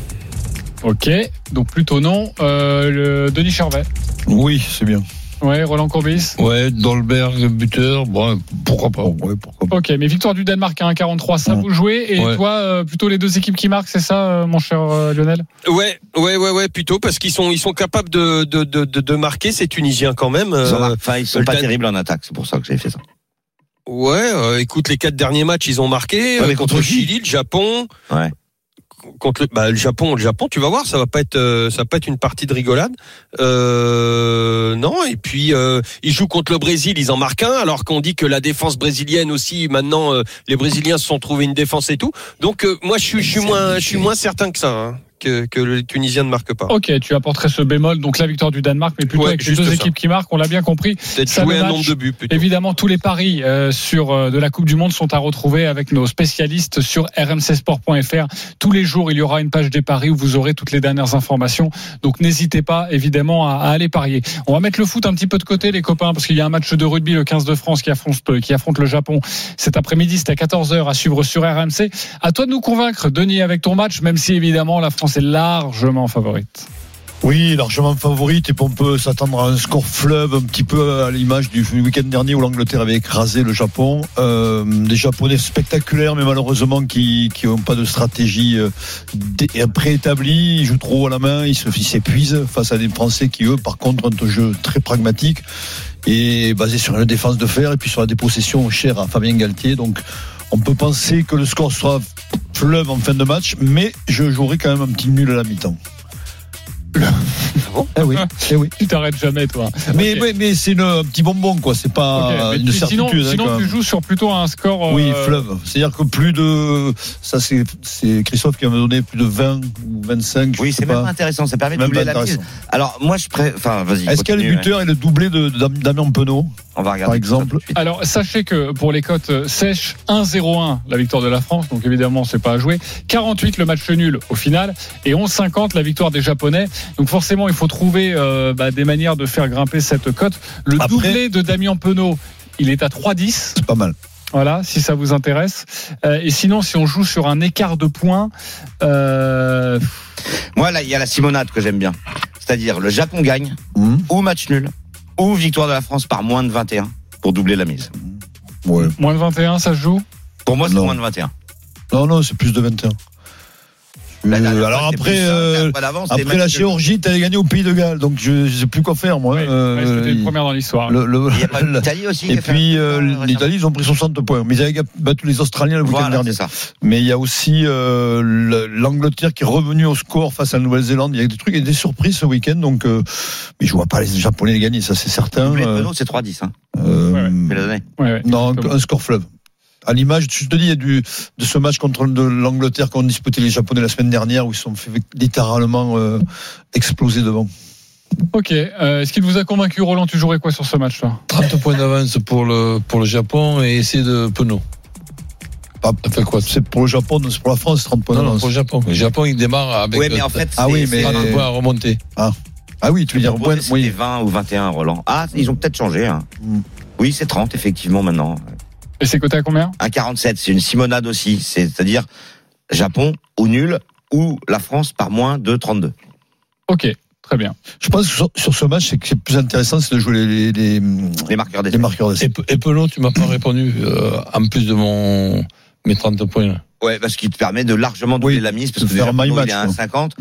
Ok. Donc plutôt non. Euh, le Denis Charvet. Oui, c'est bien. Ouais, Roland Courbis. Ouais, Dolberg, buteur, bon, pourquoi pas. Ouais, pourquoi pas. Ok, mais victoire du Danemark à 1,43, ça vous jouez. Et Ouais. toi, euh, plutôt les deux équipes qui marquent, c'est ça, euh, mon cher euh, Lionel? Ouais, ouais, ouais, ouais, plutôt parce qu'ils sont, ils sont capables de, de, de, de, de marquer ces Tunisiens quand même. Euh, enfin, ils sont pas Dan- terribles en attaque, c'est pour ça que j'ai fait ça. ouais, euh, écoute, les quatre derniers matchs, ils ont marqué Ouais, mais contre, contre Chili, le Japon. Ouais. Contre le, bah, le Japon, le Japon, tu vas voir, ça va pas être, euh, ça va pas être une partie de rigolade. Euh, non, et puis euh, ils jouent contre le Brésil, ils en marquent un, alors qu'on dit que la défense brésilienne aussi, maintenant, euh, les Brésiliens se sont trouvés une défense et tout. Donc euh, moi, je suis, je suis moins, je suis moins certain que ça, hein, que, que les Tunisiens ne marquent pas. Ok, tu apporterais ce bémol, donc la victoire du Danemark, mais plutôt Ouais, avec les deux ça. équipes qui marquent, on l'a bien compris. Ça, jouer le un nombre de buts plutôt. Évidemment, tous les paris euh, sur euh, de la Coupe du Monde sont à retrouver avec nos spécialistes sur rmcsport.fr. Tous les jours, il y aura une page des paris où vous aurez toutes les dernières informations. Donc n'hésitez pas, évidemment, à, à aller parier. On va mettre le foot un petit peu de côté, les copains, parce qu'il y a un match de rugby, le 15 de France, qui affronte, euh, qui affronte le Japon cet après-midi. C'est à 14h à suivre sur RMC. À toi de nous convaincre, Denis, avec ton match, même si évidemment la France est largement favorite. Oui, largement favorite et on peut s'attendre à un score fleuve un petit peu à l'image du week-end dernier où l'Angleterre avait écrasé le Japon. Euh, des Japonais spectaculaires mais malheureusement qui n'ont pas de stratégie euh, dé- préétablie. Ils jouent trop à la main, ils se- ils s'épuisent face à des Français qui eux par contre ont un jeu très pragmatique et basé sur une défense de fer et puis sur la dépossession chère à Fabien Galtier. Donc on peut penser que le score sera fleuve en fin de match, mais je jouerai quand même un petit nul à la mi-temps. bon Eh oui, eh oui. Tu t'arrêtes jamais, toi. Mais, mais, mais c'est un petit bonbon, quoi. C'est pas une tu- sinon, certitude. hein, sinon quand tu joues sur plutôt un score. Oui, euh, fleuve. C'est-à-dire que plus de. Ça, c'est c'est Christophe qui m'a donné plus de 20 ou 25. je Oui, c'est pas. même intéressant. Ça permet de doubler pas la mise. Alors, moi, je préfère. Enfin, vas-y. Est-ce qu'il y a le buteur et le doublé de, de Damien Penaud? On va regarder. par exemple. Alors, sachez que pour les cotes euh, sèches, 1-0-1 la victoire de la France, donc évidemment, c'est pas à jouer. 48 le match nul au final et 11-50 la victoire des Japonais. Donc forcément, il faut trouver euh, bah, des manières de faire grimper cette cote. Le Après- doublé de Damien Penaud, il est à 3-10. C'est pas mal. Voilà, si ça vous intéresse. Euh, et sinon, si on joue sur un écart de points, euh, Moi, là, il y a la Simonade que j'aime bien. C'est-à-dire, le Japon gagne, Hum, ou match nul, ou victoire de la France par moins de 21 pour doubler la mise. Ouais. moins de 21, ça se joue? Pour moi, c'est moins de 21. Non, non, c'est plus de 21. La dernière Euh, fois, alors après, euh, après la. Géorgie, t'avais gagné au Pays de Galles, donc je, je sais plus quoi faire, moi. Ouais, Euh, ouais, C'était une il- première dans l'histoire. le- le- l'Italie aussi. et puis euh, l'Italie, ils ont pris 60 points, mais ils avaient battu les Australiens le week-end Voilà, dernier. Mais il y a aussi euh, le- l'Angleterre qui est revenue au score face à la Nouvelle-Zélande. Il y a des trucs et des surprises ce week-end, donc euh, mais je vois pas les Japonais les gagner, ça c'est certain. Euh, c'est 3-10. Hein. euh, Ouais, ouais. Le non, un score fleuve. À l'image, je te dis, il y a du, de ce match contre l'Angleterre qu'ont disputé les Japonais la semaine dernière, où ils se sont fait littéralement euh, exploser devant. Ok. Euh, Est-ce qu'il vous a convaincu, Roland Tu jouerais quoi sur ce match, toi? 30 points d'avance pour le, pour le Japon et essayer de Penaud. Fait quoi C'est pour le Japon, c'est pour la France, 30 points Non, pour le Japon. Le Japon, il démarre avec Oui, mais en fait, Ah oui, c'est- mais- c'est- 30 points à remonter. Ah oui, tu veux dire, c'était oui. 20 ou 21, Roland. Ah, ils ont peut-être changé. Hein. Mm. Oui, c'est 30, effectivement, maintenant. Et c'est coté à combien? Un 47, c'est une Simonade aussi. C'est-à-dire Japon ou nul, ou la France par moins de 32. Ok, très bien. Je pense que sur, ce match, c'est que c'est plus intéressant, c'est de jouer les, les, les, Les marqueurs les d'essai. marqueurs d'essai. Et, et Penaud, tu m'as pas répondu, euh, en plus de mon, mes 30 points. là. Ouais, parce qu'il te permet de largement doubler Oui, la mise, parce que faire déjà, Penaud, match, il est à quoi. 1,50.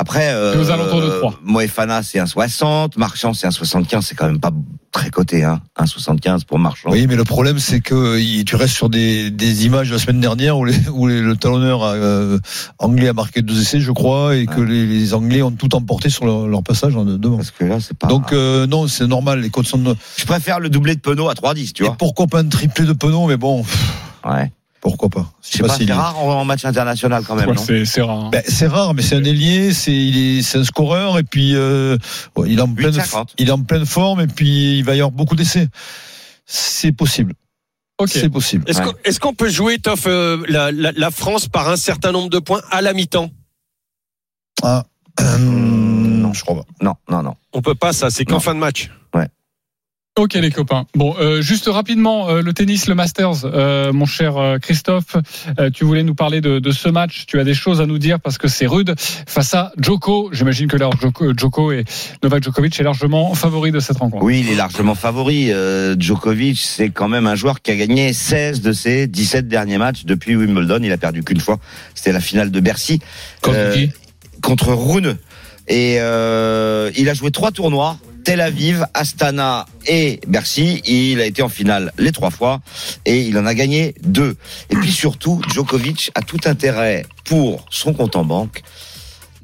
Après, euh, Et aux alentours de trois. Moefana, c'est un 60. Marchand, c'est un 75. C'est quand même pas très coté, hein. Un 75 pour Marchand. Oui, mais le problème, c'est que tu restes sur des, des images de la semaine dernière où, les, où les- le talonneur euh, anglais a marqué deux essais, je crois, et que les, les Anglais ont tout emporté sur leur, leur passage en devant. Parce que là, c'est pas. Donc euh, non, c'est normal, les codes sont. je préfère le doublé de Penaud à 3,10, tu Et vois. pourquoi pas un triplé de Penaud, mais bon, pff, Ouais. pourquoi pas Je sais pas, c'est si- rare en, match international quand même, Ouais, c'est rare. hein. Ben, c'est rare, mais c'est un ailier, c'est il est, c'est un scoreur et puis euh, ouais, il est en pleine, 8,50. il est en pleine forme et puis il va y avoir beaucoup d'essais. C'est possible, Ok. c'est possible. Est-ce Ouais. qu'on est-ce qu'on peut jouer, Toff, euh, la, la, la France par un certain nombre de points à la mi-temps? Ah, euh, non, je crois pas. Non, non, non. On peut pas, ça, c'est qu'en Non. fin de match. Ok les copains. Bon, euh, juste rapidement, euh, le tennis, le Masters, euh, mon cher euh, Christophe, euh, tu voulais nous parler de, de ce match. Tu as des choses à nous dire parce que c'est rude face à Djoko. J'imagine que leur Djoko, Djoko et Novak Djokovic est largement favori de cette rencontre. Oui, il est largement favori. Euh, Djokovic, c'est quand même un joueur qui a gagné 16 de ses 17 derniers matchs depuis Wimbledon. Il a perdu qu'une fois. C'était la finale de Bercy. Contre qui? contre Rune. Et euh, il a joué trois tournois. Tel Aviv, Astana et Bercy. Il a été en finale les trois fois et il en a gagné deux. Et puis surtout, Djokovic a tout intérêt pour son compte en banque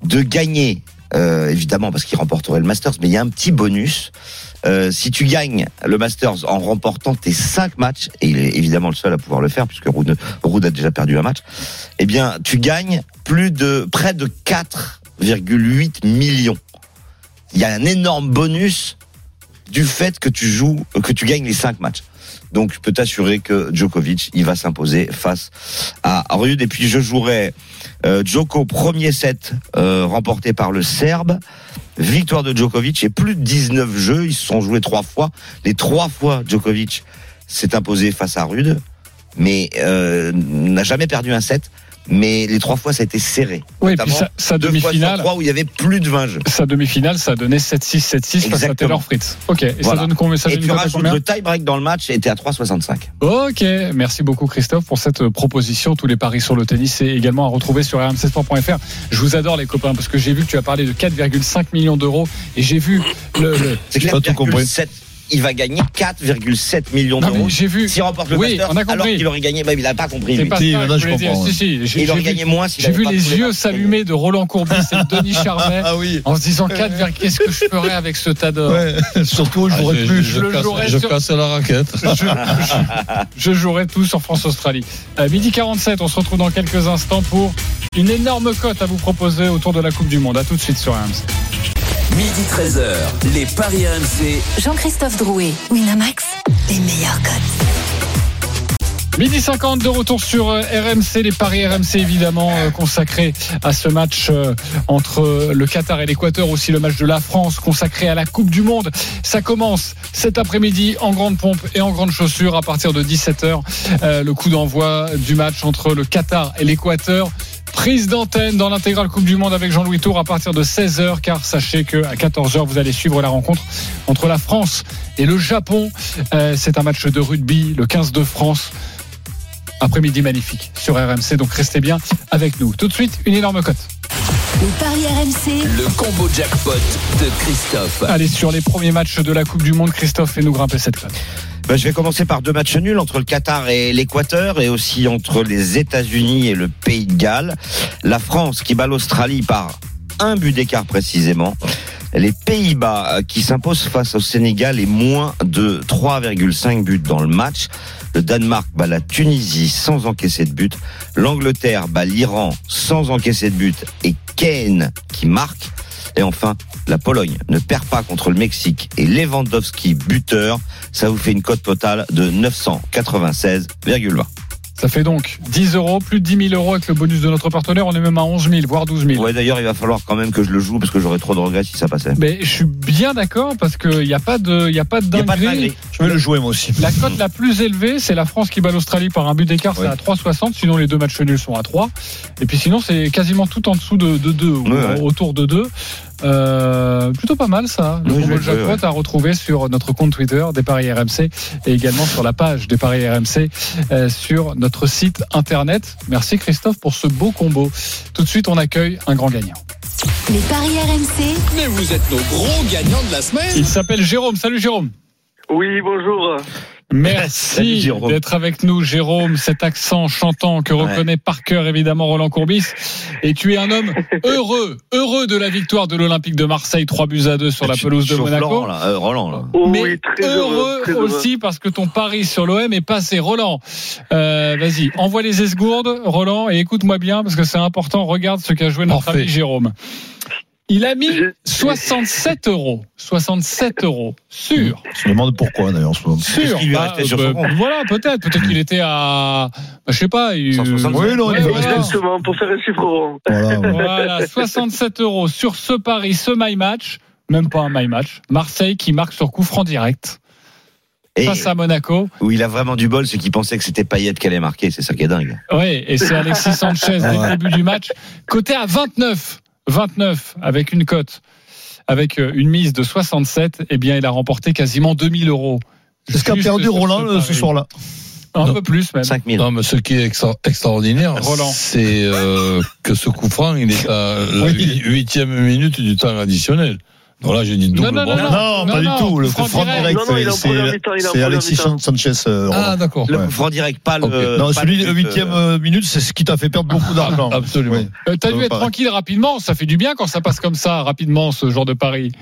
de gagner, euh, évidemment parce qu'il remporterait le Masters, mais il y a un petit bonus. Euh, si tu gagnes le Masters en remportant tes cinq matchs, et il est évidemment le seul à pouvoir le faire puisque Ruud a déjà perdu un match, eh bien tu gagnes plus de près de 4,8 millions. Il y a un énorme bonus du fait que tu joues, que tu gagnes les cinq matchs. Donc je peux t'assurer que Djokovic, il va s'imposer face à Ruud. Et puis je jouerai euh, Djoko premier set euh, remporté par le Serbe. Victoire de Djokovic et plus de 19 jeux. Ils se sont joués trois fois. Les trois fois, Djokovic s'est imposé face à Ruud, mais euh, n'a jamais perdu un set. Mais les trois fois, ça a été serré. Oui, et puis sa, sa demi-finale, où il y avait plus de 20 jeux. sa demi-finale, ça a donné 7-6, 7-6 face à Exactement. Taylor Fritz. Ok. Et Voilà. ça donne combien Ça Et donne tu rajoutes le tie-break dans le match et était à 3,65. Ok, merci beaucoup Christophe pour cette euh, proposition. Tous les paris sur le tennis, c'est également à retrouver sur rmcsport.fr. Je vous adore les copains parce que j'ai vu que tu as parlé de 4,5 millions d'euros et j'ai vu le, le- C'est J'ai pas tout compris. 4,7 il va gagner 4,7 millions mais d'euros. j'ai vu. S'il remporte le Oui, Masters, on a compris. alors qu'il aurait gagné, bah, il n'a pas compris. Lui. pas Si, ça je comprends, Si, si, Il aurait gagné moins J'ai vu pas les yeux s'allumer de Roland Courbis et de Denis Charvet Ah oui. en se disant 4, qu'est-ce que je ferais avec ce tas d'or Ouais, surtout, je Ah, jouerais plus. je casse, je sur- casse la raquette. je, je- jouerai tout sur France-Australie. Euh, midi 47, on se retrouve dans quelques instants pour une énorme cote à vous proposer autour de la Coupe du Monde. À tout de suite sur RMC. Midi 13h, les Paris RMC. Jean-Christophe Drouet, Winamax, les meilleurs cotes. Midi 50 de retour sur euh, RMC, les paris RMC évidemment euh, consacrés à ce match euh, entre le Qatar et l'Équateur, aussi le match de la France consacré à la Coupe du Monde. Ça commence cet après-midi en grande pompe et en grande chaussure à partir de 17h. Euh, le coup d'envoi du match entre le Qatar et l'Équateur. Prise d'antenne dans l'intégrale Coupe du Monde avec Jean-Louis Tour à partir de 16h, car sachez que à 14h, vous allez suivre la rencontre entre la France et le Japon. Euh, C'est un match de rugby, le 15 de France après-midi magnifique sur RMC. Donc restez bien avec nous. Tout de suite, une énorme cote. Les paris RMC, Le combo jackpot de Christophe. Allez, sur les premiers matchs de la Coupe du Monde, Christophe, fais-nous grimper cette cote. Ben, je vais commencer par deux matchs nuls entre le Qatar et l'Équateur et aussi entre les États-Unis et le Pays de Galles. La France qui bat l'Australie par un but d'écart précisément. Les Pays-Bas euh, qui s'imposent face au Sénégal et moins de 3,5 buts dans le match. Le Danemark bat la Tunisie sans encaisser de but. L'Angleterre bat l'Iran sans encaisser de but et Kane qui marque. Et enfin, la Pologne ne perd pas contre le Mexique et Lewandowski buteur. Ça vous fait une cote totale de 996,20. Ça fait donc 10 euros, plus de 10 000 euros avec le bonus de notre partenaire. On est même à 11 000, voire 12 000. Ouais, d'ailleurs, il va falloir quand même que je le joue parce que j'aurais trop de regrets si ça passait. Mais je suis bien d'accord parce qu'il n'y a pas de, il y a pas de Il n'y a pas de dinguerie. dinguerie. Je vais le jouer moi aussi. La cote la plus élevée, c'est la France qui bat l'Australie par un but d'écart, c'est Ouais. à 3,60. Sinon, les deux matchs nuls sont à 3. Et puis sinon, c'est quasiment tout en dessous de, de 2, ou Ouais, ouais. autour de 2. Euh, plutôt pas mal ça. Le Oui, jackpot à retrouver sur notre compte Twitter des Paris RMC et également sur la page des Paris RMC euh, sur notre site internet. Merci Christophe pour ce beau combo. Tout de suite, on accueille un grand gagnant. les paris RMC, Mais vous êtes nos gros gagnants de la semaine. Il s'appelle Jérôme. Salut Jérôme. Oui, bonjour. Merci d'être avec nous, Jérôme. Cet accent chantant que reconnaît par cœur évidemment Roland Courbis. Et tu es un homme heureux, heureux de la victoire de l'Olympique de Marseille, 3 buts à 2 sur la pelouse de Monaco. Laurent, là, euh, Roland, là. Oh, Mais oui, très heureux, heureux, très heureux. aussi parce que ton pari sur l'OM est passé. Roland, euh, vas-y, envoie les esgourdes, Roland, et écoute-moi bien parce que c'est important. Regarde ce qu'a joué notre Parfait. ami Jérôme. Il a mis J'ai- 67 euros. 67 euros. Sûr. Je me demande pourquoi d'ailleurs. en ce moment. Sûr. lui restait sur Voilà, peut-être. Peut-être qu'il était à, bah, je sais pas. il- 165. Oui, non, il Ouais, veut voilà. rester. Exactement, pour faire un chiffre rond. Voilà, ouais. Voilà, 67 euros sur ce pari, ce my match. Même pas un my match. Marseille qui marque sur coup franc direct Et face à Monaco. où il a vraiment du bol, c'est qu'il pensait que c'était Payet qui allait marquer. C'est ça qui est dingue. Oui, et c'est Alexis Sanchez dès le Ouais. début du match. Côté à 29. 29 avec une cote. Avec euh, une mise de 67, eh bien, il a remporté quasiment 2000 euros. C'est ce qu'a perdu Roland ce euh, ce soir-là. Un Non. peu plus même. 5000. Non, mais ce qui est extra- extraordinaire, Roland. c'est euh, que ce coup franc, il est à la huitième minute du temps additionnel. Donc là, j'ai dit double Non, non, non, Non, pas non, du tout. Le franc coup franc direct. Non, non, c'est- Alexis. Sanchez. euh, Ah, d'accord. Le franc direct, pas le. Non, pas celui le de but, huitième euh, euh, minute, c'est ce qui t'a fait perdre beaucoup d'argent. Absolument. Oui. Euh, T'as dû être tranquille rapidement. Ça fait du bien quand ça passe comme ça, rapidement, ce genre de pari.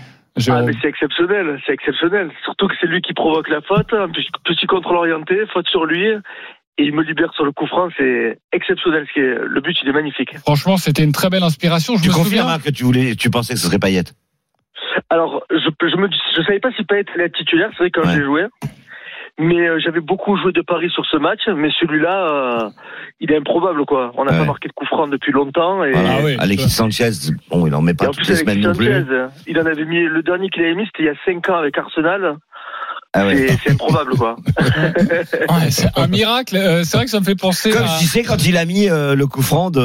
Ah, mais c'est exceptionnel, c'est exceptionnel. Surtout que c'est lui qui provoque la faute. Un petit, contrôle orienté, faute sur lui. Et il me libère sur le coup franc. C'est exceptionnel. Ce qui est, le but, il est magnifique. Franchement, c'était une très belle inspiration. Je Tu me confirmes souviens. hein, que tu voulais, tu pensais que ce serait Payet? Alors, je, je me, je savais pas si Payet allait être titulaire. C'est vrai quand Ouais. j'ai joué. Mais euh, j'avais beaucoup joué de paris sur ce match. Mais celui-là, euh, il est improbable, quoi. On n'a Ouais. pas marqué de coup franc depuis longtemps. Et, Voilà. Ah oui. Alexis Sanchez, bon, il en met et pas en toutes plus, les semaines non plus. Sanchez, il en avait mis, le dernier qu'il avait mis, c'était il y a 5 ans avec Arsenal. Ah ouais. C'est- improbable, quoi. Ouais, c'est un miracle. Euh, c'est vrai que ça me fait penser Comme à tu sais quand il a mis euh, le coup franc de,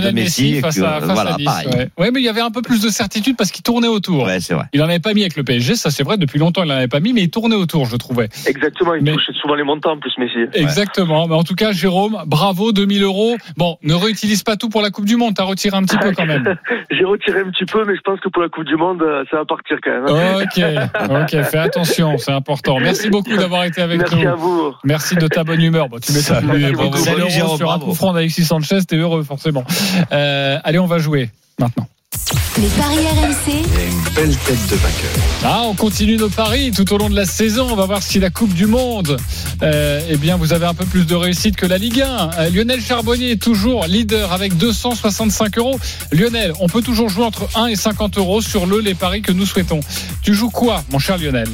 de Messi, face que, à, face voilà, à Nice. pareil. Ouais. Ouais, mais il y avait un peu plus de certitude parce qu'il tournait autour. Ouais, c'est vrai. Il en avait pas mis avec le PSG, ça c'est vrai. Depuis longtemps, il n'en avait pas mis, mais il tournait autour, je trouvais. Exactement, il Mais- touche souvent les montants en plus, Messi. Exactement. Mais en tout cas, Jérôme, bravo, 2000 euros. Bon, ne réutilise pas tout pour la Coupe du Monde. T'as retiré un petit peu quand même. J'ai retiré un petit peu, mais je pense que pour la Coupe du Monde, euh, ça va partir quand même. Ok, ok, fais attention, c'est important. Merci beaucoup d'avoir été avec Merci nous. à vous. Merci de ta bonne humeur. Bon, tu mets Salut, Salut, Jérôme, sur un bravo. coup franc d'Alexis Sanchez, t'es heureux forcément. Euh, allez, on va jouer maintenant. Les paris RMC, une belle tête de vainqueur. Ah, on continue nos paris tout au long de la saison. On va voir si la Coupe du Monde, euh, eh bien, vous avez un peu plus de réussite que la Ligue 1. Euh, Lionel Charbonnier est toujours leader avec 265 euros. Lionel, on peut toujours jouer entre 1 et 50 euros sur le les paris que nous souhaitons. Tu joues quoi, mon cher Lionel?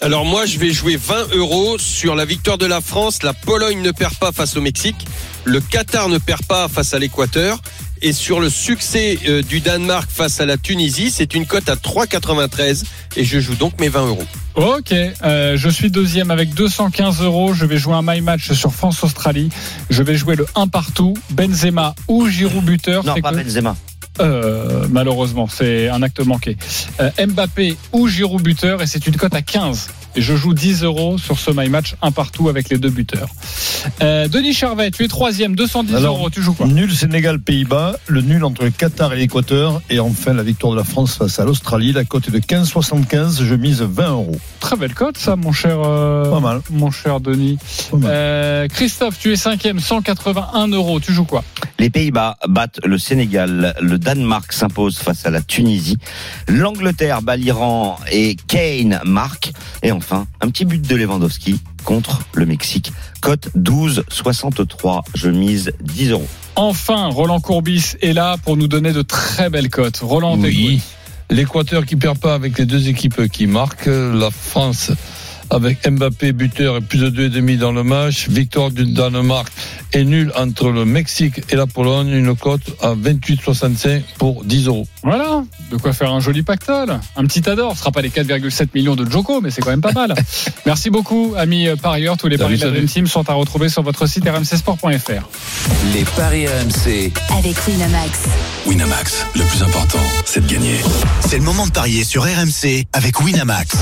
Alors moi, je vais jouer 20 euros sur la victoire de la France. La Pologne ne perd pas face au Mexique. Le Qatar ne perd pas face à l'Équateur. Et sur le succès euh, du Danemark face à la Tunisie, c'est une cote à 3,93 et je joue donc mes 20 euros. Ok, euh, je suis deuxième avec 215 euros. Je vais jouer un my match sur France-Australie. Je vais jouer le 1 partout, Benzema ou Giroud buteur. Non, pas que- Benzema. Euh, malheureusement, c'est un acte manqué. Euh, Mbappé ou Giroud buteur et c'est une cote à 15. Et je joue 10 euros sur ce my match un partout avec les deux buteurs. Euh, Denis Charvet, tu es troisième, 210 Alors, euros. Tu joues quoi Nul Sénégal-Pays-Bas, le nul entre le Qatar et l'Équateur, et enfin la victoire de la France face à l'Australie. La cote est de 15,75, je mise 20 euros. Très belle cote, ça, mon cher, euh, Pas mal. mon cher Denis. Pas mal. Euh, Christophe, tu es cinquième, 181 euros. Tu joues quoi Les Pays-Bas battent le Sénégal. Le Danemark s'impose face à la Tunisie. L'Angleterre bat l'Iran et Kane marque. Et enfin, un petit but de Lewandowski contre le Mexique. Cote 12,63. Je mise 10 euros. Enfin, Roland Courbis est là pour nous donner de très belles cotes. Roland, Oui. L'Équateur qui perd pas avec les deux équipes qui marquent. La France avec Mbappé buteur et plus de deux et demi dans le match. Victoire du Danemark et nul entre le Mexique et la Pologne. Une cote à 28,65 pour 10 euros. Voilà, de quoi faire un joli pactole. Un petit adore. Ce sera pas les 4,7 millions de Joko, mais c'est quand même pas mal. Merci beaucoup, amis parieurs. Tous les Salut, paris de la. Dream Team sont à retrouver sur votre site rmcsport.fr. Les paris RMC. avec Winamax. Winamax, le plus important, c'est de gagner. C'est le moment de parier sur RMC avec Winamax.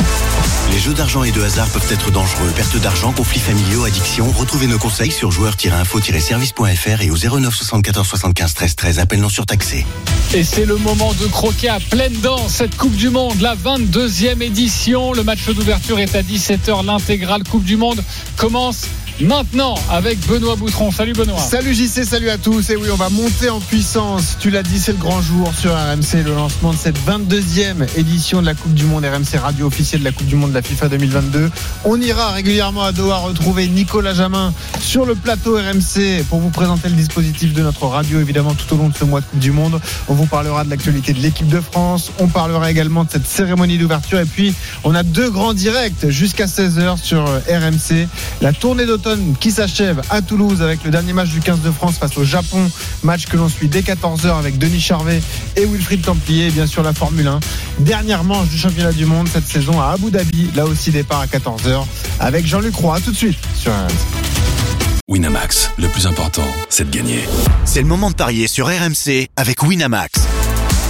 Les jeux d'argent et de hasard peuvent être dangereux. Perte d'argent, conflits familiaux, addiction. Retrouvez nos conseils sur joueurs-info-service.fr et au 09 74 75 13 13. Appel non surtaxé. Et c'est le moment de croquer à pleine dents cette Coupe du Monde, la 22e édition. Le match d'ouverture est à 17h. L'intégrale Coupe du Monde commence maintenant avec Benoît Boutron. Salut Benoît. Salut JC, salut à tous. Et oui, on va monter en puissance. Tu l'as dit, c'est le grand jour sur RMC, le lancement de cette 22e édition de la Coupe du Monde, RMC radio officielle de la Coupe du Monde de la FIFA 2022. On ira régulièrement à Doha retrouver Nicolas Jamin sur le plateau RMC pour vous présenter le dispositif de notre radio, évidemment, tout au long de ce mois de Coupe du Monde. On vous parlera de l'actualité de l'équipe de France. On parlera également de cette cérémonie d'ouverture. Et puis, on a deux grands directs jusqu'à 16h sur RMC. La tournée d'automne qui s'achève à Toulouse avec le dernier match du 15 de France face au Japon. Match que l'on suit dès 14h avec Denis Charvet et Wilfried Templier. Et bien sûr, la Formule 1. Dernière manche du championnat du monde cette saison à Abu Dhabi. Là aussi, départ à 14h avec Jean-Luc Roy. À tout de suite sur RMC. Winamax, le plus important, c'est de gagner. C'est le moment de parier sur RMC avec Winamax.